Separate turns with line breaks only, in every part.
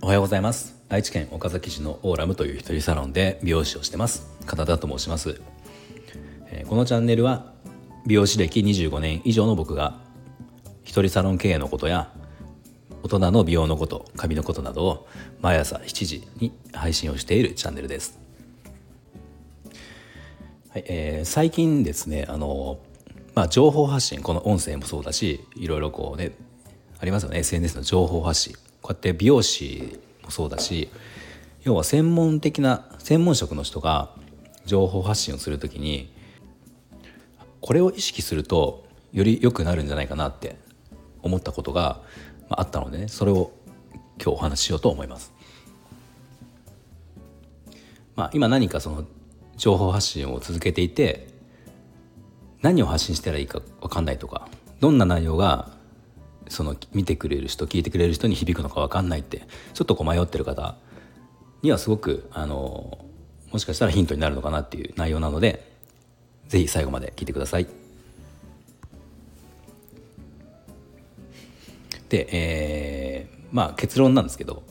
おはようございます。愛知県岡崎市のオーラムという一人サロンで美容師をしてます。片田と申します、え、このチャンネルは美容師歴25年以上の僕が一人サロン経営のことや大人の美容のこと髪のことなどを毎朝7時に配信をしているチャンネルです、はいえー、最近ですねあの、まあ、情報発信この音声もそうだしいろいろこうねありますよね。SNS の情報発信。こうやって美容師もそうだし要は専門的な専門職の人が情報発信をする時にこれを意識するとより良くなるんじゃないかなって思ったことがあったのでね。それを今日お話ししようと思います。まあ、今何かその情報発信を続けていて何を発信したらいいか分かんないとかどんな内容がその見てくれる人聞いてくれる人に響くのか分かんないってちょっとこう迷ってる方にはすごくあのもしかしたらヒントになるのかなっていう内容なので是非最後まで聞いてください。で、えー、まあ結論なんですけど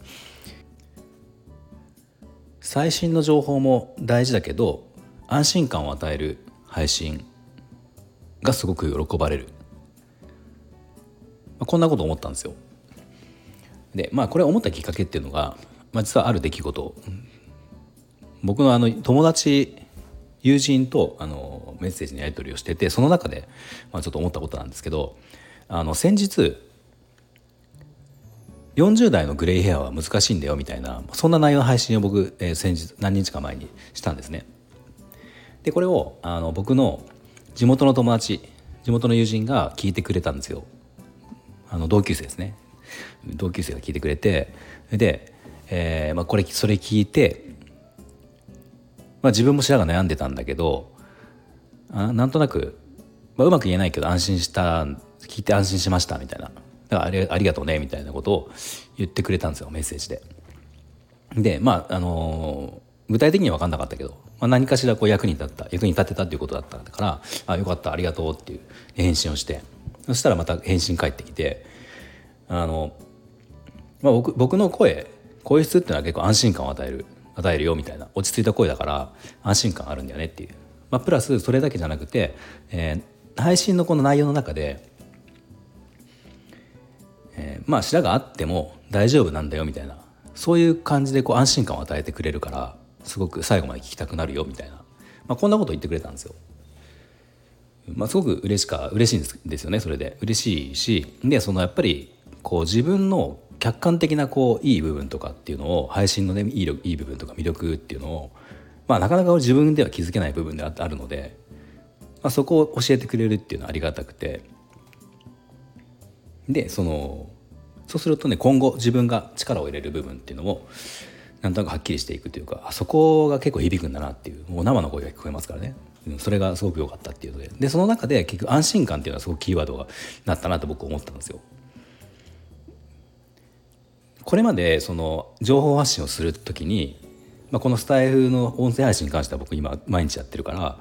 最新の情報も大事だけど安心感を与える配信がすごく喜ばれるこんなこと思ったんですよ。でまあこれ思ったきっかけっていうのが、まあ、実はある出来事僕のあの友達友人とあのメッセージのやり取りをしててその中で、まあ、ちょっと思ったことなんですけどあの先日40代のグレイヘアは難しいんだよみたいなそんな内容の配信を僕、えー、先日何日か前にしたんですね。でこれをあの僕の地元の友達地元の友人が聞いてくれたんですよ。あの同級生ですね同級生が聞いてくれてで、えーまあ、これそれ聞いて、まあ、自分も白髪悩んでたんだけどあなんとなく、まあ、うまく言えないけど安心した聞いて安心しましたみたいなだからありありがとうねみたいなことを言ってくれたんですよメッセージで。でまああのー、具体的には分かんなかったけど、まあ、何かしらこう役に立った役に立てたっていうことだったから「あよかったありがとう」っていう返信をしてそしたらまた返信返ってきてあの、まあ僕、僕の声声質っていうのは結構安心感を与える与えるよみたいな落ち着いた声だから安心感あるんだよねっていう、まあ、プラスそれだけじゃなくて、えー、配信のこの内容の中で、えー、まあ白があっても大丈夫なんだよみたいなそういう感じでこう安心感を与えてくれるからすごく最後まで聞きたくなるよみたいな、まあ、こんなこと言ってくれたんですよ。まあ、すごく嬉しか嬉しいんですですよねそれで。嬉しいしでそのやっぱりこう自分の客観的なこういい部分とかっていうのを配信のねいいいい部分とか魅力っていうのを、まあ、なかなか自分では気づけない部分であるので、まあ、そこを教えてくれるっていうのはありがたくて。でそのそうするとね今後自分が力を入れる部分っていうのもなんとなくはっきりしていくというかあそこが結構響くんだなっていうもう生の声が聞こえますからねそれがすごく良かったっていうのででその中で結局安心感っていうのはすごくキーワードがなったなと僕思ったんですよ。これまでその情報発信をする時に、まあ、このスタイフの音声配信に関しては僕今毎日やってるから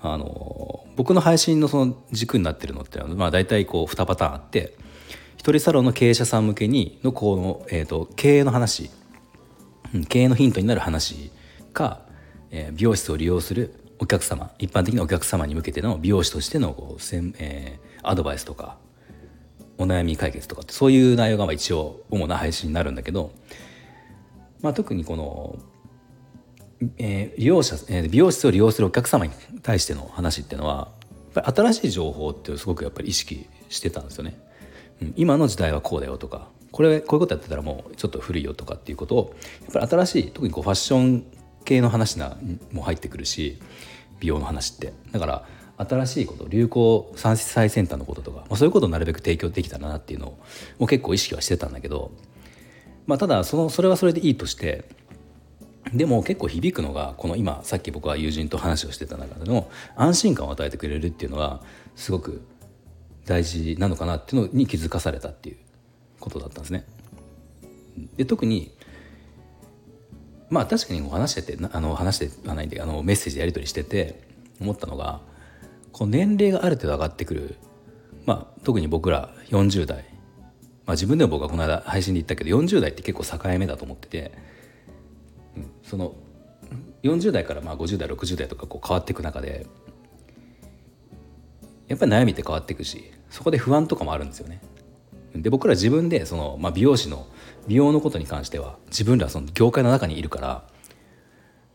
あの僕の配信のその軸になってるのってまあ大体こう2パターンあって一人サロンの経営者さん向けにのこの、えーと、経営の話、うん、経営のヒントになる話か、えー、美容室を利用するお客様一般的なお客様に向けての美容師としてのこうせん、えー、アドバイスとかお悩み解決とかってそういう内容がま一応主な配信になるんだけど、まあ、特にこの、えー、利用者、え、美容室を利用するお客様に対しての話っていうのはやっぱり新しい情報ってすごくやっぱり意識してたんですよね。うん、今の時代はこうだよとかこれこういうことやってたらもうちょっと古いよとかっていうことをやっぱり新しい特にこうファッション系の話なも入ってくるし美容の話って。だから新しいこと流行最先端のこととか、まあ、そういうことをなるべく提供できたらなっていうのを結構意識はしてたんだけど、まあ、ただそのそれはそれでいいとしてでも結構響くのがこの今さっき僕は友人と話をしてた中での安心感を与えてくれるっていうのはすごく大事なのかなっていうのに気づかされたっていう。ことだったんですね。で特にまあ確かに話しててあの話してはないんであのメッセージやり取りしてて思ったのがこう年齢がある程度上がってくるまあ、特に僕ら40代、まあ、自分でも僕はこの間配信で言ったけど40代って結構境目だと思ってて、その40代からまあ50代60代とかこう変わっていく中でやっぱり悩みって変わっていくしそこで不安とかもあるんですよね。で僕ら自分でその、まあ、美容師の美容のことに関しては自分らその業界の中にいるから、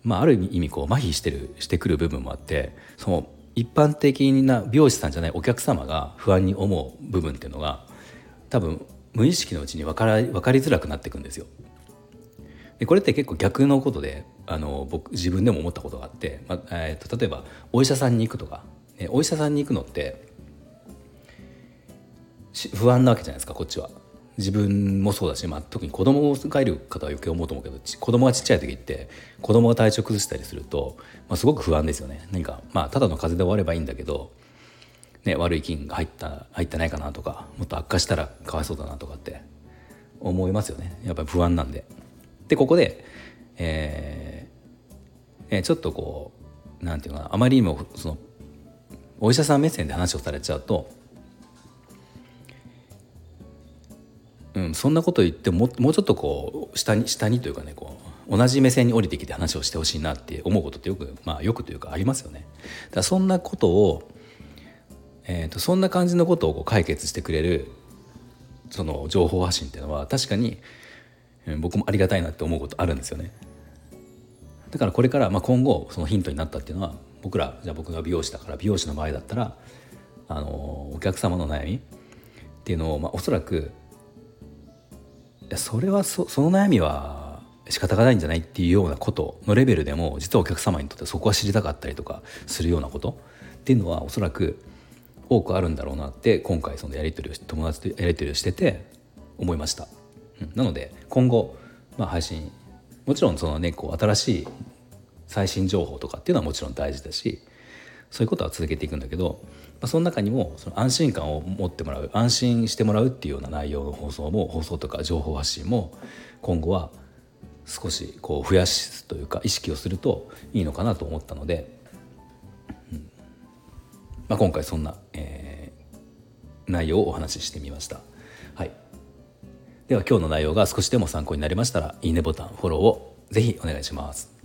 まあ、ある意味こう麻痺してるしてくる部分もあってその一般的な美容師さんじゃないお客様が不安に思う部分っていうのが多分無意識のうちに分から分かりづらくなっていくんですよ。でこれって結構逆のことであの僕自分でも思ったことがあって、まあえーと、例えばお医者さんに行くとか、ね、お医者さんに行くのって不安なわけじゃないですかこっちは。自分もそうだし、まあ、特に子供がいる方は余計思うと思うけど子供がちっちゃい時って子供が体調崩したりすると、まあ、すごく不安ですよね何かまあただの風邪で終わればいいんだけど、ね、悪い菌が入った入ってないかなとかもっと悪化したらかわいそうだなとかって思いますよねやっぱり不安なんで。でここで、えーえー、ちょっとこうなんていうかなあまりにもそのお医者さん目線で話をされちゃうとうん、そんなこと言ってももうちょっとこう下に下にというかねこう同じ目線に降りてきて話をしてほしいなって思うことってよくまあよくというかありますよね。だそんなことを、えーと、そんな感じのことをこう解決してくれるその情報発信っていうのは確かに、うん、僕もありがたいなって思うことあるんですよね。だからこれから、まあ、今後そのヒントになったっていうのは僕らじゃあ僕が美容師だから美容師の場合だったらあのお客様の悩みっていうのを、まあ、おそらくそれはそその悩みは仕方がないんじゃないっていうようなことのレベルでも実はお客様にとってそこは知りたかったりとかするようなことっていうのはおそらく多くあるんだろうなって今回そのやり取りを友達とやり取りをしてて思いました。うん、なので今後、まあ、配信もちろんそのねこう新しい最新情報とかっていうのはもちろん大事だしそういうことは続けていくんだけどまあ、その中にもその安心感を持ってもらう安心してもらうっていうような内容の放送も放送とか情報発信も今後は少しこう増やすというか意識をするといいのかなと思ったので、うんまあ、今回そんな、えー、内容をお話ししてみました。はい、では今日の内容が少しでも参考になりましたらいいねボタンフォローをぜひお願いします。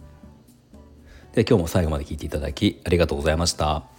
で今日も最後まで聞いていただきありがとうございました。